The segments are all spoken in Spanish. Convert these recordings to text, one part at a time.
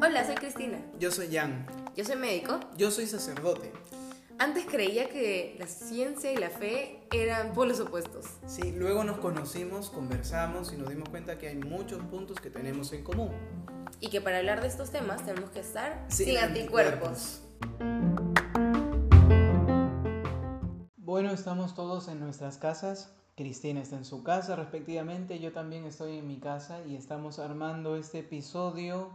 Hola, soy Cristina. Yo soy Jan. Yo soy médico. Yo soy sacerdote. Antes creía que la ciencia y la fe eran polos opuestos. Sí, luego nos conocimos, conversamos y nos dimos cuenta que hay muchos puntos que tenemos en común. Y que para hablar de estos temas tenemos que estar Sin sin, anticuerpos. Bueno, estamos todos en nuestras casas. Cristina está en su casa respectivamente, yo también estoy en mi casa y estamos armando este episodio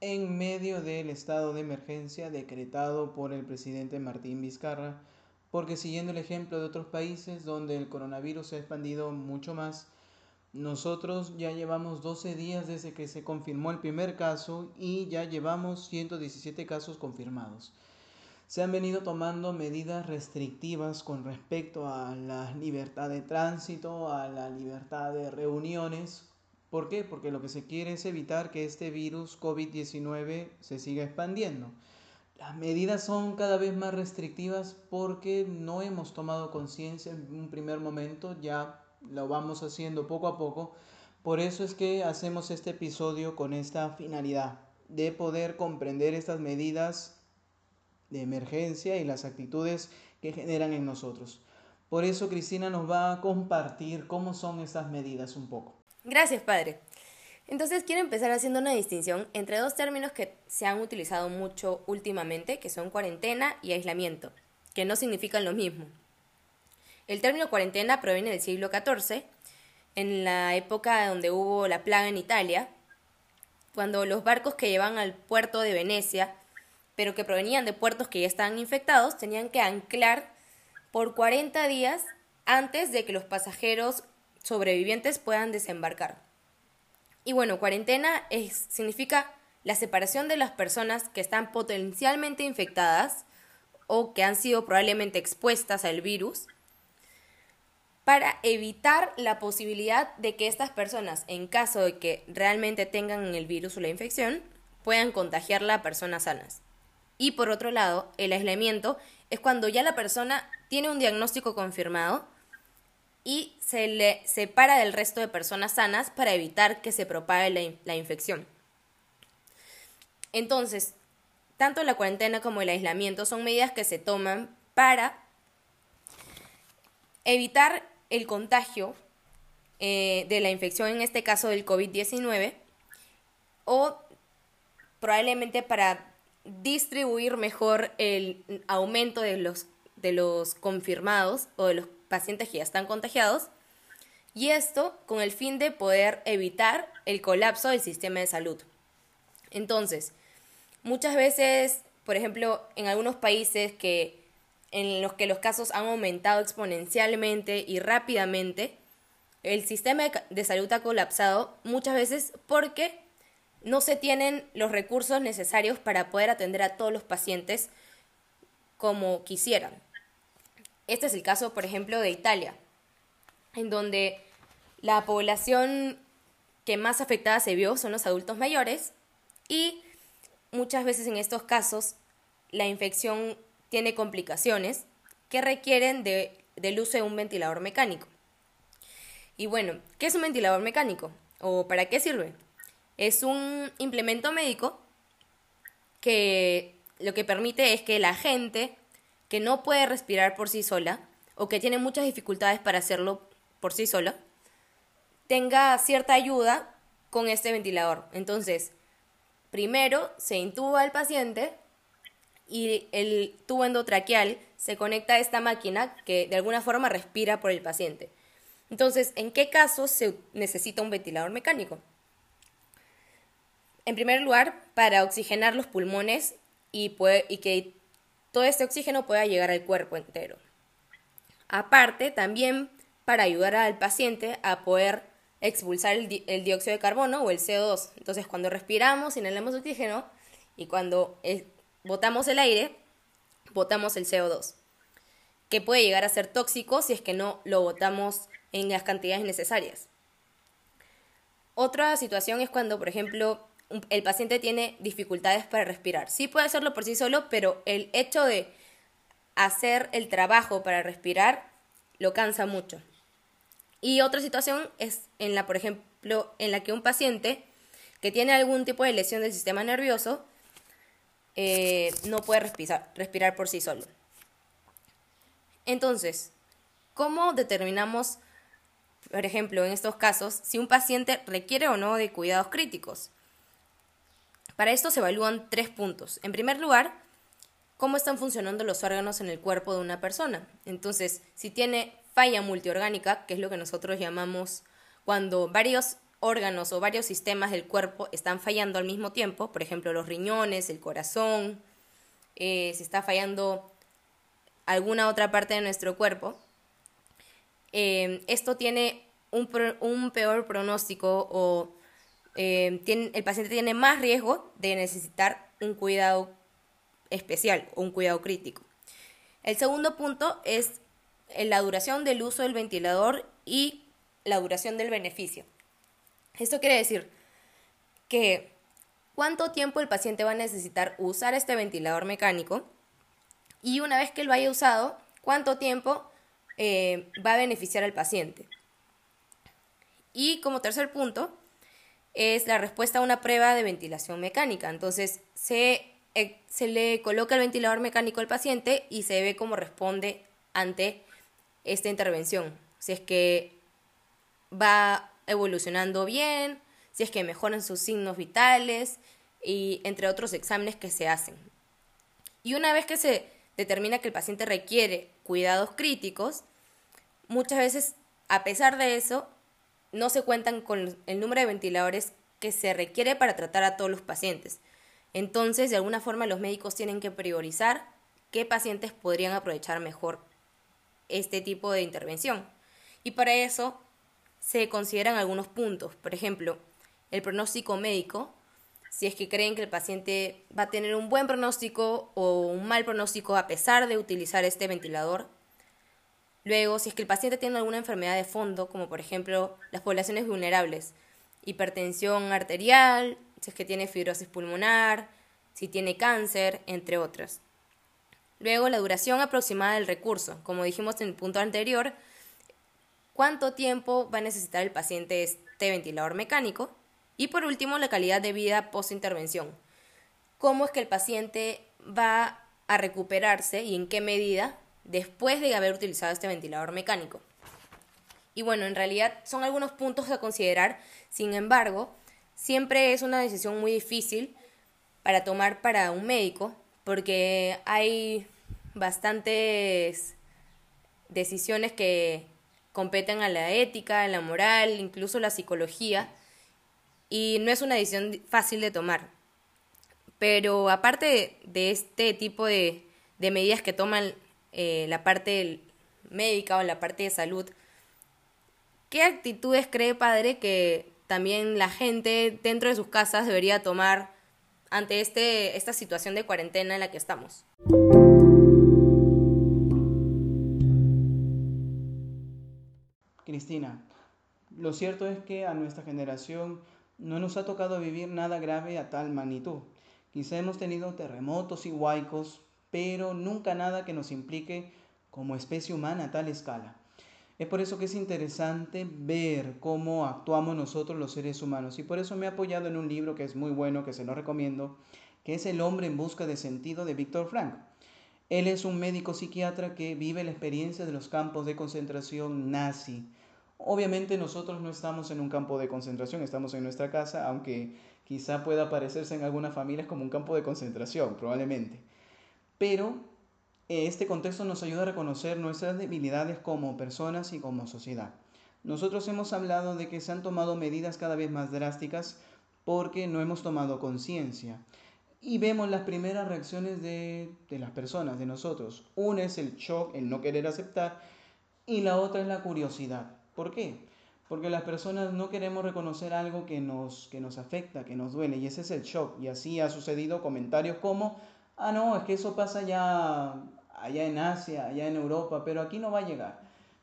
en medio del estado de emergencia decretado por el presidente Martín Vizcarra, porque siguiendo el ejemplo de otros países donde el coronavirus se ha expandido mucho más, nosotros ya llevamos 12 días desde que se confirmó el primer caso y ya llevamos 117 casos confirmados. Se han venido tomando medidas restrictivas con respecto a la libertad de tránsito, a la libertad de reuniones. ¿Por qué? Porque lo que se quiere es evitar que este virus COVID-19 se siga expandiendo. Las medidas son cada vez más restrictivas porque no hemos tomado conciencia en un primer momento, ya lo vamos haciendo poco a poco. Por eso es que hacemos este episodio con esta finalidad de poder comprender estas medidas de emergencia y las actitudes que generan en nosotros. Por eso Cristina nos va a compartir cómo son estas medidas un poco. Gracias, padre. Entonces quiero empezar haciendo una distinción entre dos términos que se han utilizado mucho últimamente, que son cuarentena y aislamiento, que no significan lo mismo. El término cuarentena proviene del siglo XIV, en la época donde hubo la plaga en Italia, cuando los barcos que llevan al puerto de Venecia, pero que provenían de puertos que ya estaban infectados, tenían que anclar por 40 días antes de que los pasajeros sobrevivientes puedan desembarcar. Y bueno, cuarentena es, significa la separación de las personas que están potencialmente infectadas o que han sido probablemente expuestas al virus para evitar la posibilidad de que estas personas, en caso de que realmente tengan el virus o la infección, puedan contagiarla a personas sanas. Y por otro lado, el aislamiento es cuando ya la persona tiene un diagnóstico confirmado y se le separa del resto de personas sanas para evitar que se propague la, la infección. Entonces, tanto la cuarentena como el aislamiento son medidas que se toman para evitar el contagio eh, de la infección, en este caso del COVID-19, o probablemente para distribuir mejor el aumento de los, de los confirmados o de los pacientes que ya están contagiados, y esto con el fin de poder evitar el colapso del sistema de salud. Entonces, muchas veces, por ejemplo, en algunos países que en los que los casos han aumentado exponencialmente y rápidamente, el sistema de salud ha colapsado muchas veces porque no se tienen los recursos necesarios para poder atender a todos los pacientes como quisieran. Este es el caso, por ejemplo, de Italia, en donde la población que más afectada se vio son los adultos mayores y muchas veces en estos casos la infección tiene complicaciones que requieren de, del uso de un ventilador mecánico. Y bueno, ¿qué es un ventilador mecánico? ¿O para qué sirve? Es un implemento médico que lo que permite es que la gente que no puede respirar por sí sola o que tiene muchas dificultades para hacerlo por sí sola, tenga cierta ayuda con este ventilador. Entonces, primero se intuba al paciente y el tubo endotraqueal se conecta a esta máquina que de alguna forma respira por el paciente. Entonces, ¿en qué casos se necesita un ventilador mecánico? En primer lugar, para oxigenar los pulmones y, que todo este oxígeno pueda llegar al cuerpo entero. Aparte, también para ayudar al paciente a poder expulsar el, el, dióxido de carbono o el CO2. Entonces, cuando respiramos, inhalamos oxígeno y cuando botamos el aire, botamos el CO2, que puede llegar a ser tóxico si es que no lo botamos en las cantidades necesarias. Otra situación es cuando, por ejemplo, el paciente tiene dificultades para respirar. Sí puede hacerlo por sí solo, pero el hecho de hacer el trabajo para respirar lo cansa mucho. Y otra situación es en la, por ejemplo, en la que un paciente que tiene algún tipo de lesión del sistema nervioso eh, no puede respirar, respirar por sí solo. Entonces, ¿cómo determinamos, por ejemplo, en estos casos, si un paciente requiere o no de cuidados críticos? Para esto se evalúan tres puntos. En primer lugar, cómo están funcionando los órganos en el cuerpo de una persona. Entonces, si tiene falla multiorgánica, que es lo que nosotros llamamos cuando varios órganos o varios sistemas del cuerpo están fallando al mismo tiempo, por ejemplo los riñones, el corazón, eh, si está fallando alguna otra parte de nuestro cuerpo, eh, esto tiene un, peor pronóstico o eh, el paciente tiene más riesgo de necesitar un cuidado especial o un cuidado crítico. El segundo punto es la duración del uso del ventilador y la duración del beneficio. Esto quiere decir que cuánto tiempo el paciente va a necesitar usar este ventilador mecánico y una vez que lo haya usado, cuánto tiempo eh, va a beneficiar al paciente. Y como tercer punto, es la respuesta a una prueba de ventilación mecánica. Entonces, se, eh, se le coloca el ventilador mecánico al paciente y se ve cómo responde ante esta intervención. Si es que va evolucionando bien, si es que mejoran sus signos vitales y entre otros exámenes que se hacen. Y una vez que se determina que el paciente requiere cuidados críticos, muchas veces, a pesar de eso, no se cuentan con el número de ventiladores que se requiere para tratar a todos los pacientes. Entonces, de alguna forma, los médicos tienen que priorizar qué pacientes podrían aprovechar mejor este tipo de intervención. Y para eso se consideran algunos puntos. Por ejemplo, el pronóstico médico, si es que creen que el paciente va a tener un buen pronóstico o un mal pronóstico a pesar de utilizar este ventilador. Luego, si es que el paciente tiene alguna enfermedad de fondo, como por ejemplo las poblaciones vulnerables, hipertensión arterial, si es que tiene fibrosis pulmonar, si tiene cáncer, entre otras. Luego, la duración aproximada del recurso. Como dijimos en el punto anterior, cuánto tiempo va a necesitar el paciente este ventilador mecánico y por último la calidad de vida post-intervención. Cómo es que el paciente va a recuperarse y en qué medida después de haber utilizado este ventilador mecánico. Y bueno, en realidad son algunos puntos a considerar, sin embargo, siempre es una decisión muy difícil para tomar para un médico porque hay bastantes decisiones que competen a la ética, a la moral, incluso la psicología, y no es una decisión fácil de tomar. Pero aparte de, este tipo de, medidas que toman eh, la parte médica o la parte de salud, ¿qué actitudes cree padre que también la gente dentro de sus casas debería tomar ante este, esta situación de cuarentena en la que estamos? Cristina, lo cierto es que a nuestra generación no nos ha tocado vivir nada grave a tal magnitud. Quizá hemos tenido terremotos y huaicos, pero nunca nada que nos implique como especie humana a tal escala. Es por eso que es interesante ver cómo actuamos nosotros los seres humanos y por eso me he apoyado en un libro que es muy bueno, que se lo recomiendo, que es El hombre en busca de sentido de Víctor Frank. Él es un médico psiquiatra que vive la experiencia de los campos de concentración nazi Obviamente nosotros no estamos en un campo de concentración, estamos en nuestra casa, aunque quizá pueda parecerse en algunas familias como un campo de concentración, probablemente. Pero eh, este contexto nos ayuda a reconocer nuestras debilidades como personas y como sociedad. Nosotros hemos hablado de que se han tomado medidas cada vez más drásticas porque no hemos tomado conciencia. Y vemos las primeras reacciones de, de, las personas, de nosotros. Una es el shock, el no querer aceptar, y la otra es la curiosidad. ¿Por qué? Porque las personas no queremos reconocer algo que nos, que nos afecta, que nos duele, y ese es el shock. Y así ha sucedido comentarios como, ah, no, es que eso pasa ya allá en Asia, allá en Europa, pero aquí no va a llegar.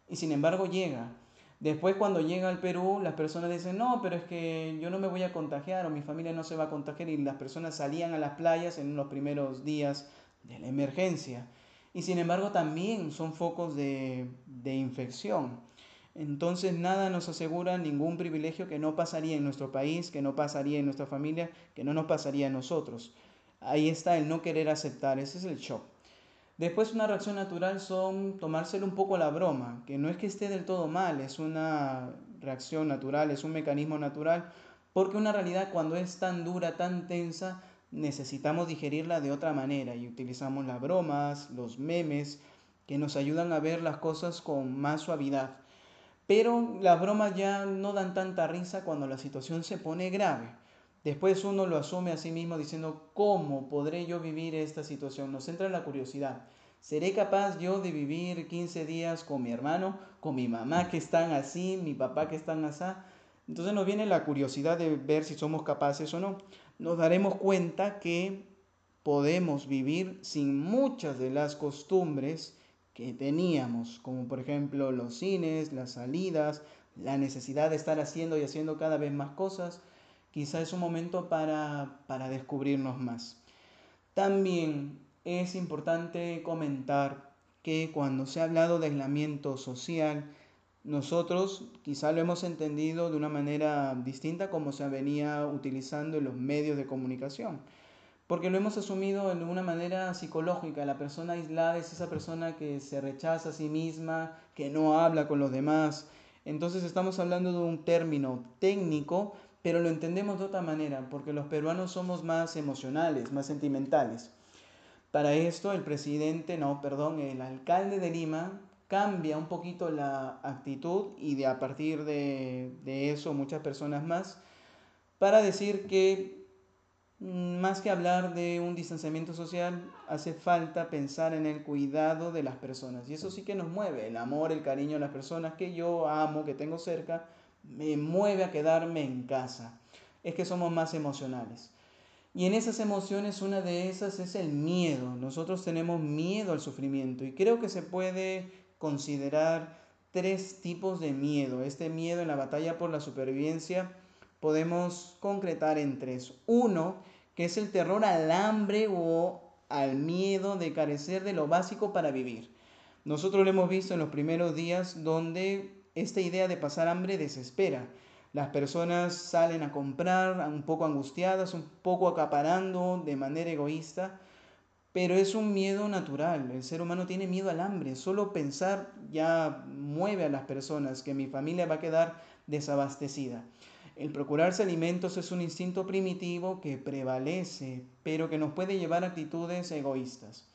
Y sin embargo llega. Después cuando llega al Perú, las personas dicen, no, pero es que yo no me voy a contagiar o mi familia no se va a contagiar y las personas salían a las playas en los primeros días de la emergencia. Y sin embargo también son focos de, de infección. Entonces nada nos asegura ningún privilegio que no pasaría en nuestro país, que no pasaría en nuestra familia, que no nos pasaría a nosotros. Ahí está el no querer aceptar, ese es el shock. Después una reacción natural son tomárselo un poco la broma, que no es que esté del todo mal, es una reacción natural, es un mecanismo natural, porque una realidad cuando es tan dura, tan tensa, necesitamos digerirla de otra manera y utilizamos las bromas, los memes, que nos ayudan a ver las cosas con más suavidad. Pero las bromas ya no dan tanta risa cuando la situación se pone grave. Después uno lo asume a sí mismo diciendo, ¿cómo podré yo vivir esta situación? Nos entra la curiosidad. ¿Seré capaz yo de vivir 15 días con mi hermano, con mi mamá que están así, mi papá que están así? Entonces nos viene la curiosidad de ver si somos capaces o no. Nos daremos cuenta que podemos vivir sin muchas de las costumbres que teníamos, como por ejemplo los cines, las salidas, la necesidad de estar haciendo y haciendo cada vez más cosas, quizá es un momento para, para descubrirnos más. También es importante comentar que cuando se ha hablado de aislamiento social, nosotros quizá lo hemos entendido de una manera distinta como se venía utilizando en los medios de comunicación porque lo hemos asumido en una manera psicológica. La persona aislada es esa persona que se rechaza a sí misma, que no habla con los demás. Entonces estamos hablando de un término técnico, pero lo entendemos de otra manera, porque los peruanos somos más emocionales, más sentimentales. Para esto el presidente, no, perdón, el alcalde de Lima cambia un poquito la actitud y de a partir de, de eso muchas personas más para decir que Mm, más que hablar de un distanciamiento social, hace falta pensar en el cuidado de las personas. Y eso sí que nos mueve, el amor, el cariño a las personas que yo amo, que tengo cerca, me mueve a quedarme en casa. Es que somos más emocionales. Y en esas emociones una de esas es el miedo. Nosotros tenemos miedo al sufrimiento y creo que se puede considerar tres tipos de miedo. Este miedo en la batalla por la supervivencia podemos concretar en tres. Uno que es el terror al hambre o al miedo de carecer de lo básico para vivir. Nosotros lo hemos visto en los primeros días donde esta idea de pasar hambre desespera. Las personas salen a comprar un poco angustiadas, un poco acaparando de manera egoísta, pero es un miedo natural. El ser humano tiene miedo al hambre. Solo pensar ya mueve a las personas que mi familia va a quedar desabastecida. El procurarse alimentos es un instinto primitivo que prevalece, pero que nos puede llevar a actitudes egoístas.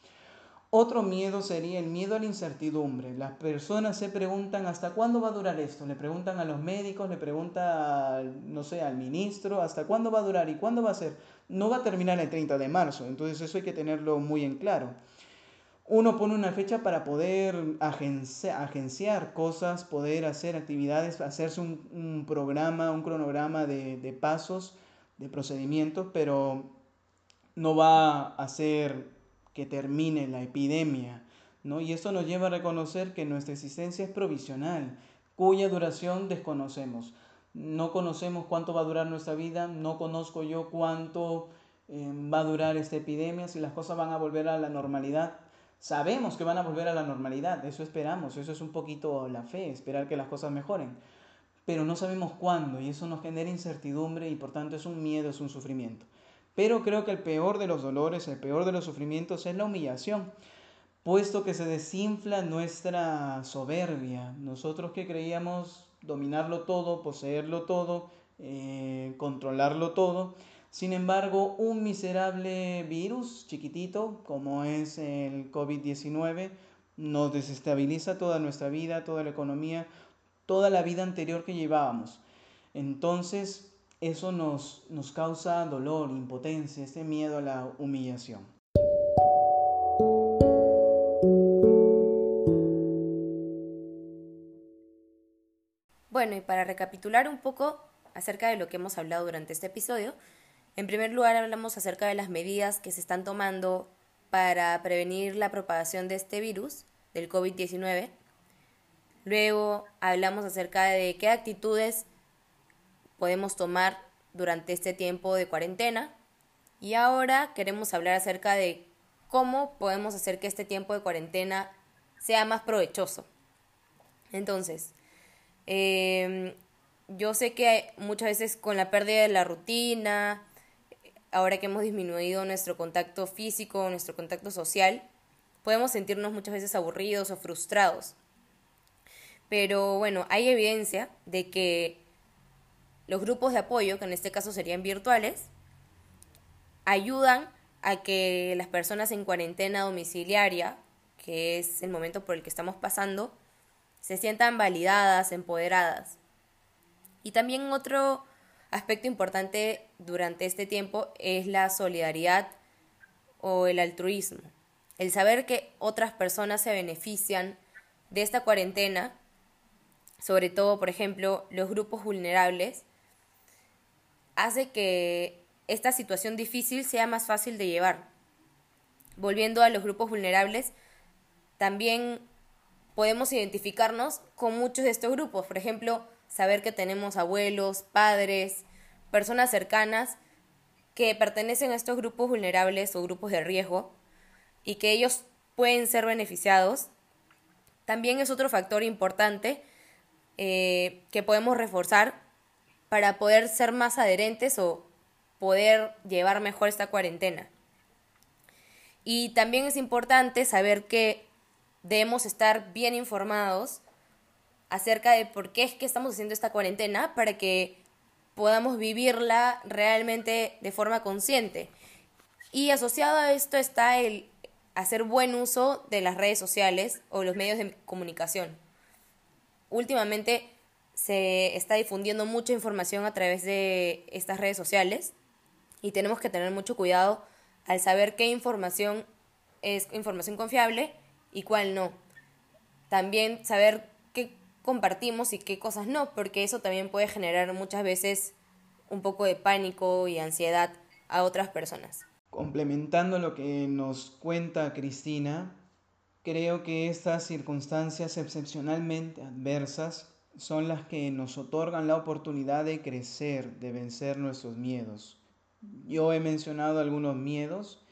Otro miedo sería el miedo a la incertidumbre. Las personas se preguntan hasta cuándo va a durar esto. Le preguntan a los médicos, le preguntan, no sé, al ministro, hasta cuándo va a durar y cuándo va a ser. No va a terminar el 30 de marzo, entonces eso hay que tenerlo muy en claro uno pone una fecha para poder agenciar cosas, poder hacer actividades, hacerse un, programa, un cronograma de, de, pasos, de procedimientos, pero no va a hacer que termine la epidemia. ¿no? Y esto nos lleva a reconocer que nuestra existencia es provisional, cuya duración desconocemos. No conocemos cuánto va a durar nuestra vida, no conozco yo cuánto eh, va a durar esta epidemia, si las cosas van a volver a la normalidad Sabemos que van a volver a la normalidad, eso esperamos, eso es un poquito la fe, esperar que las cosas mejoren, pero no sabemos cuándo y eso nos genera incertidumbre y por tanto es un miedo, es un sufrimiento. Pero creo que el peor de los dolores, el peor de los sufrimientos es la humillación, puesto que se desinfla nuestra soberbia. Nosotros que creíamos dominarlo todo, poseerlo todo, eh, controlarlo todo, sin embargo, un miserable virus chiquitito como es el COVID-19 nos desestabiliza toda nuestra vida, toda la economía, toda la vida anterior que llevábamos. Entonces, eso nos, nos causa dolor, impotencia, este miedo a la humillación. Bueno, y para recapitular un poco acerca de lo que hemos hablado durante este episodio, en primer lugar, hablamos acerca de las medidas que se están tomando para prevenir la propagación de este virus, del COVID-19. Luego hablamos acerca de qué actitudes podemos tomar durante este tiempo de cuarentena. Y ahora queremos hablar acerca de cómo podemos hacer que este tiempo de cuarentena sea más provechoso. Entonces, Em, yo sé que muchas veces con la pérdida de la rutina, ahora que hemos disminuido nuestro contacto físico, nuestro contacto social, podemos sentirnos muchas veces aburridos o frustrados. Pero bueno, hay evidencia de que los grupos de apoyo, que en este caso serían virtuales, ayudan a que las personas en cuarentena domiciliaria, que es el momento por el que estamos pasando, se sientan validadas, empoderadas. Y también otro aspecto importante durante este tiempo es la solidaridad o el altruismo. El saber que otras personas se benefician de esta cuarentena, sobre todo, por ejemplo, los grupos vulnerables, hace que esta situación difícil sea más fácil de llevar. Volviendo a los grupos vulnerables, también podemos identificarnos con muchos de estos grupos. Por ejemplo, saber que tenemos abuelos, padres, personas cercanas que pertenecen a estos grupos vulnerables o grupos de riesgo y que ellos pueden ser beneficiados, también es otro factor importante eh, que podemos reforzar para poder ser más adherentes o poder llevar mejor esta cuarentena. Y también es importante saber que debemos estar bien informados acerca de por qué es que estamos haciendo esta cuarentena para que podamos vivirla realmente de forma consciente. Y asociado a esto está el hacer buen uso de las redes sociales o los medios de comunicación. Últimamente se está difundiendo mucha información a través de estas redes sociales y tenemos que tener mucho cuidado al saber qué información es información confiable y cuál no. También saber qué compartimos y qué cosas no, porque eso también puede generar muchas veces un poco de pánico y ansiedad a otras personas. Complementando lo que nos cuenta Cristina, creo que estas circunstancias excepcionalmente adversas son las que nos otorgan la oportunidad de crecer, de vencer nuestros miedos. Yo he mencionado algunos miedos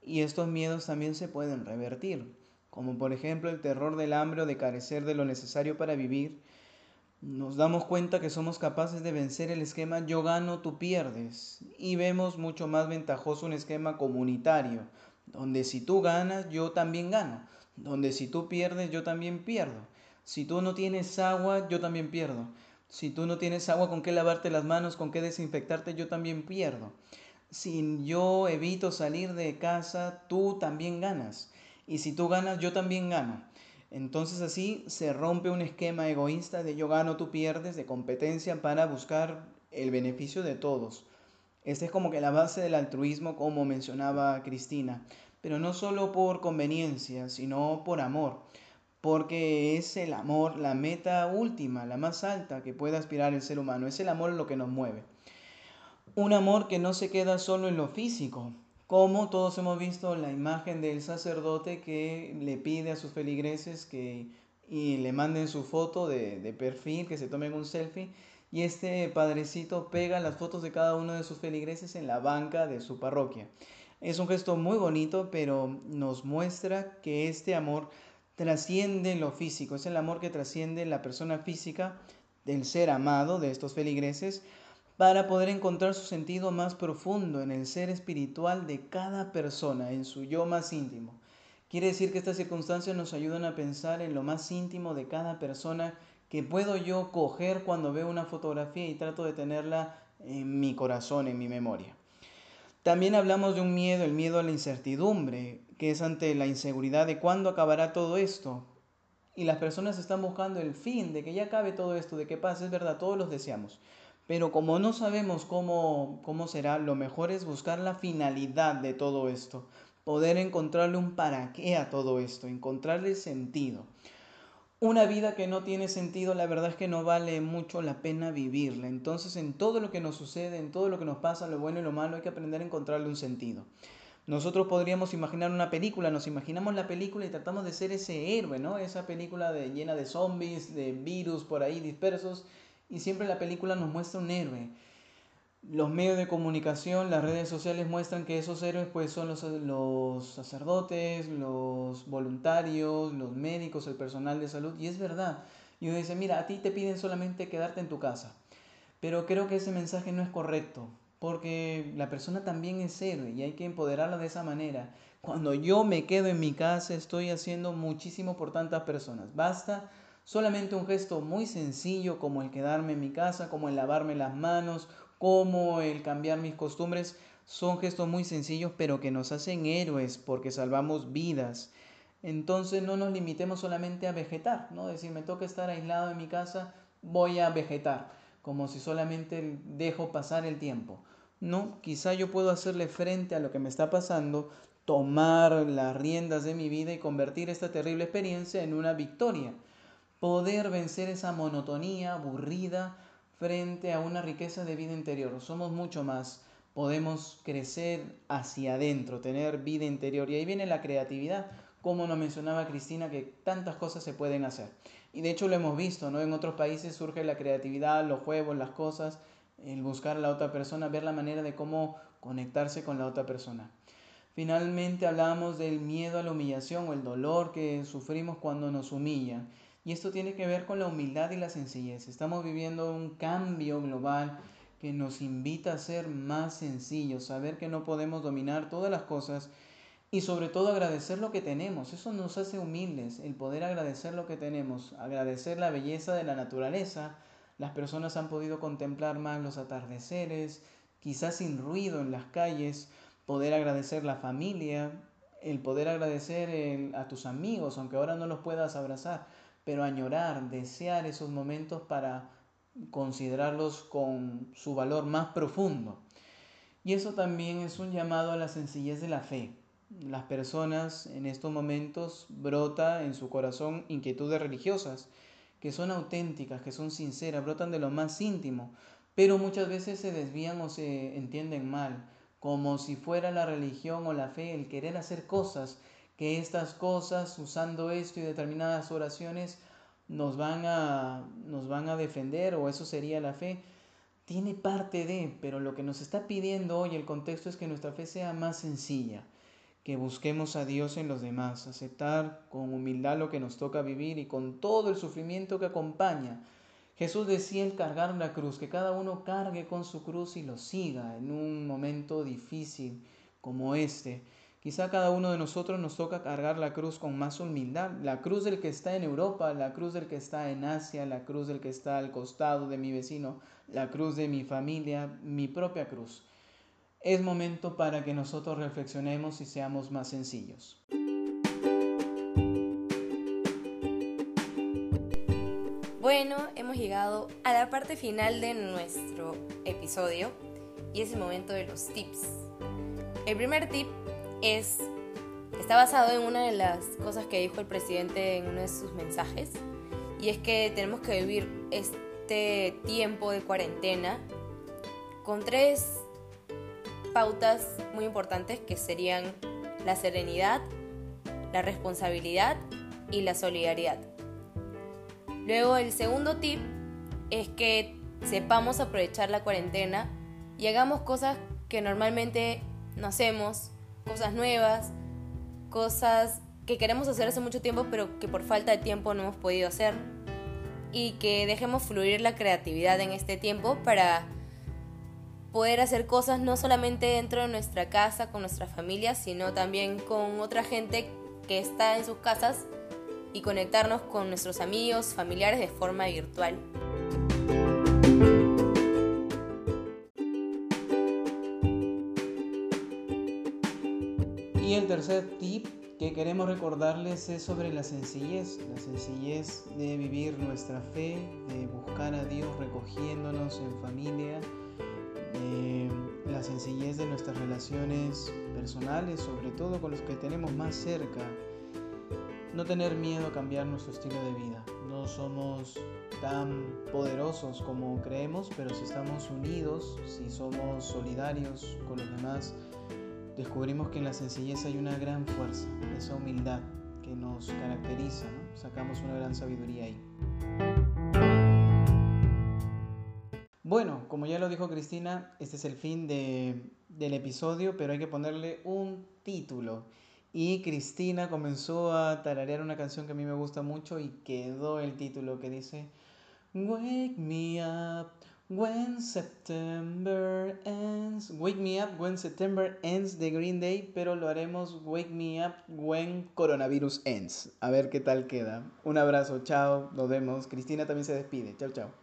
y estos miedos también se pueden revertir, como por ejemplo el terror del hambre o de carecer de lo necesario para vivir. Nos damos cuenta que somos capaces de vencer el esquema yo gano, tú pierdes y vemos mucho más ventajoso un esquema comunitario, donde si tú ganas, yo también gano, donde si tú pierdes, yo también pierdo. Si tú no tienes agua, yo también pierdo. Si tú no tienes agua con qué lavarte las manos, con qué desinfectarte, yo también pierdo. Si yo evito salir de casa, tú también ganas. Y si tú ganas, yo también gano. Entonces así se rompe un esquema egoísta de yo gano, tú pierdes, de competencia para buscar el beneficio de todos. Esta es como que la base del altruismo, como mencionaba Cristina, pero no solo por conveniencia, sino por amor porque es el amor la meta última, la más alta que puede aspirar el ser humano. Es el amor lo que nos mueve. Un amor que no se queda solo en lo físico, como todos hemos visto la imagen del sacerdote que le pide a sus feligreses que y le manden su foto de, de perfil, que se tomen un selfie, y este padrecito pega las fotos de cada uno de sus feligreses en la banca de su parroquia. Es un gesto muy bonito, pero nos muestra que este amor trasciende lo físico, es el amor que trasciende la persona física del ser amado de estos feligreses para poder encontrar su sentido más profundo en el ser espiritual de cada persona, en su yo más íntimo. Quiere decir que estas circunstancias nos ayudan a pensar en lo más íntimo de cada persona que puedo yo coger cuando veo una fotografía y trato de tenerla en mi corazón, en mi memoria. También hablamos de un miedo, el miedo a la incertidumbre, que es ante la inseguridad de cuándo acabará todo esto. Y las personas están buscando el fin, de que ya acabe todo esto, de que pase, es verdad, todos los deseamos. Pero como no sabemos cómo, cómo será, lo mejor es buscar la finalidad de todo esto, poder encontrarle un para qué a todo esto, encontrarle sentido. Una vida que no tiene sentido, la verdad es que no vale mucho la pena vivirla. Entonces, en todo lo que nos sucede, en todo lo que nos pasa, lo bueno y lo malo, hay que aprender a encontrarle un sentido. Nosotros podríamos imaginar una película, nos imaginamos la película y tratamos de ser ese héroe, ¿no? Esa película de, llena de zombies, de virus por ahí dispersos, y siempre la película nos muestra un héroe los medios de comunicación, las redes sociales muestran que esos héroes pues son los, los, sacerdotes, los voluntarios, los médicos, el personal de salud. Y es verdad, Y uno dice, mira, a ti te piden solamente quedarte en tu casa. Pero creo que ese mensaje no es correcto, porque la persona también es héroe y hay que empoderarla de esa manera. Cuando yo me quedo en mi casa estoy haciendo muchísimo por tantas personas. Basta solamente un gesto muy sencillo como el quedarme en mi casa, como el lavarme las manos, como el cambiar mis costumbres. Son gestos muy sencillos pero que nos hacen héroes porque salvamos vidas. Entonces no nos limitemos solamente a vegetar, ¿no? Decir, me toca estar aislado en mi casa, voy a vegetar, como si solamente dejo pasar el tiempo. No, quizá yo puedo hacerle frente a lo que me está pasando, tomar las riendas de mi vida y convertir esta terrible experiencia en una victoria. Poder vencer esa monotonía aburrida frente a una riqueza de vida interior. Somos mucho más. Podemos crecer hacia adentro, tener vida interior. Y ahí viene la creatividad como nos mencionaba Cristina, que tantas cosas se pueden hacer. Y de hecho lo hemos visto, ¿no? En otros países surge la creatividad, los juegos, las cosas, el buscar a la otra persona, ver la manera de cómo conectarse con la otra persona. Finalmente hablábamos del miedo a la humillación o el dolor que sufrimos cuando nos humillan. Y esto tiene que ver con la humildad y la sencillez. Estamos viviendo un cambio global que nos invita a ser más sencillos, saber que no podemos dominar todas las cosas y sobre todo agradecer lo que tenemos. Eso nos hace humildes, el poder agradecer lo que tenemos, agradecer la belleza de la naturaleza. Las personas han podido contemplar más los atardeceres, quizás sin ruido en las calles, poder agradecer la familia, el poder agradecer a tus amigos, aunque ahora no los puedas abrazar, pero añorar, desear esos momentos para considerarlos con su valor más profundo. Y eso también es un llamado a la sencillez de la fe las personas en estos momentos brota en su corazón inquietudes religiosas, que son auténticas, que son sinceras, brotan de lo más íntimo, pero muchas veces se desvían o se entienden mal, como si fuera la religión o la fe el querer hacer cosas, que estas cosas, usando esto y determinadas oraciones, nos van a, nos van a defender o eso sería la fe. Tiene parte de, pero lo que nos está pidiendo hoy el contexto es que nuestra fe sea más sencilla que busquemos a Dios en los demás, aceptar con humildad lo que nos toca vivir y con todo el sufrimiento que acompaña. Jesús decía el cargar la cruz, que cada uno cargue con su cruz y lo siga en un momento difícil como este. Quizá cada uno de nosotros nos toca cargar la cruz con más humildad. La cruz del que está en Europa, la cruz del que está en Asia, la cruz del que está al costado de mi vecino, la cruz de mi familia, mi propia cruz es momento para que nosotros reflexionemos y seamos más sencillos. Bueno, hemos llegado a la parte final de nuestro episodio y es el momento de los tips. El primer tip es está basado en una de las cosas que dijo el presidente en uno de sus mensajes y es que tenemos que vivir este tiempo de cuarentena con tres pautas muy importantes que serían la serenidad, la responsabilidad y la solidaridad. Luego el segundo tip es que sepamos aprovechar la cuarentena y hagamos cosas que normalmente no hacemos, cosas nuevas, cosas que queremos hacer hace mucho tiempo pero que por falta de tiempo no hemos podido hacer y que dejemos fluir la creatividad en este tiempo para poder hacer cosas no solamente dentro de nuestra casa, con nuestra familia, sino también con otra gente que está en sus casas y conectarnos con nuestros amigos, familiares de forma virtual. Y el tercer tip que queremos recordarles es sobre la sencillez, la sencillez de vivir nuestra fe, de buscar a Dios recogiéndonos en familia eh, la sencillez de nuestras relaciones personales, sobre todo con los que tenemos más cerca. No tener miedo a cambiar nuestro estilo de vida. No somos tan poderosos como creemos, pero si estamos unidos, si somos solidarios con los demás, descubrimos que en la sencillez hay una gran fuerza, esa humildad que nos caracteriza, sacamos una gran sabiduría ahí. Bueno, como ya lo dijo Cristina, este es el fin del episodio, pero hay que ponerle un título. Y Cristina comenzó a tararear una canción que a mí me gusta mucho y quedó el título que dice Wake me up when September ends. Wake me up when September ends de Green Day, pero lo haremos Wake me up when coronavirus ends. A ver qué tal queda. Un abrazo, chao, nos vemos. Cristina también se despide. Chao, chao.